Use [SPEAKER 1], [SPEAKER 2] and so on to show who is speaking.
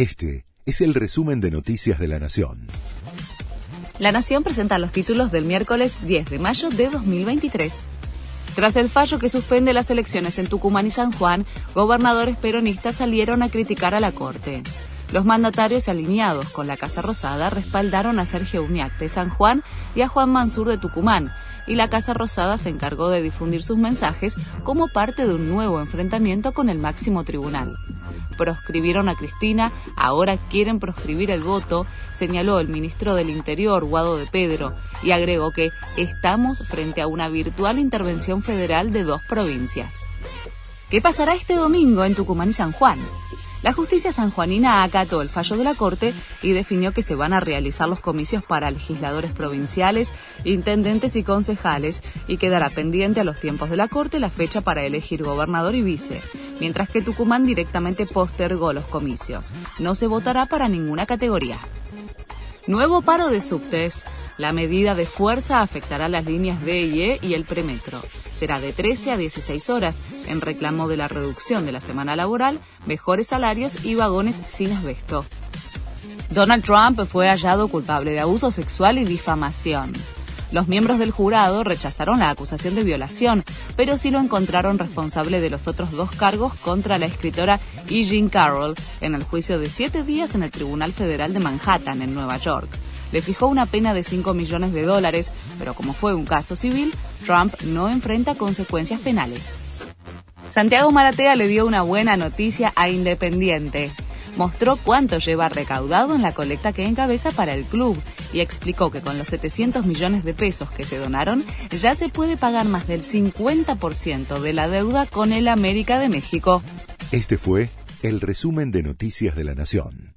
[SPEAKER 1] Este es el resumen de Noticias de la Nación.
[SPEAKER 2] La Nación presenta los títulos del miércoles 10 de mayo de 2023. Tras el fallo que suspende las elecciones en Tucumán y San Juan, gobernadores peronistas salieron a criticar a la Corte. Los mandatarios alineados con la Casa Rosada respaldaron a Sergio Uñac de San Juan y a Juan Mansur de Tucumán, y la Casa Rosada se encargó de difundir sus mensajes como parte de un nuevo enfrentamiento con el máximo tribunal proscribieron a Cristina, ahora quieren proscribir el voto, señaló el ministro del Interior, Guado de Pedro, y agregó que estamos frente a una virtual intervención federal de dos provincias. ¿Qué pasará este domingo en Tucumán y San Juan? La justicia sanjuanina acató el fallo de la Corte y definió que se van a realizar los comicios para legisladores provinciales, intendentes y concejales y quedará pendiente a los tiempos de la Corte la fecha para elegir gobernador y vice, mientras que Tucumán directamente postergó los comicios. No se votará para ninguna categoría. Nuevo paro de subtes. La medida de fuerza afectará las líneas D y E y el premetro. Será de 13 a 16 horas en reclamo de la reducción de la semana laboral, mejores salarios y vagones sin asbesto. Donald Trump fue hallado culpable de abuso sexual y difamación. Los miembros del jurado rechazaron la acusación de violación, pero sí lo encontraron responsable de los otros dos cargos contra la escritora E. Jean Carroll en el juicio de siete días en el Tribunal Federal de Manhattan, en Nueva York le fijó una pena de 5 millones de dólares, pero como fue un caso civil, Trump no enfrenta consecuencias penales. Santiago Maratea le dio una buena noticia a Independiente. Mostró cuánto lleva recaudado en la colecta que encabeza para el club y explicó que con los 700 millones de pesos que se donaron ya se puede pagar más del 50% de la deuda con el América de México.
[SPEAKER 1] Este fue el resumen de Noticias de la Nación.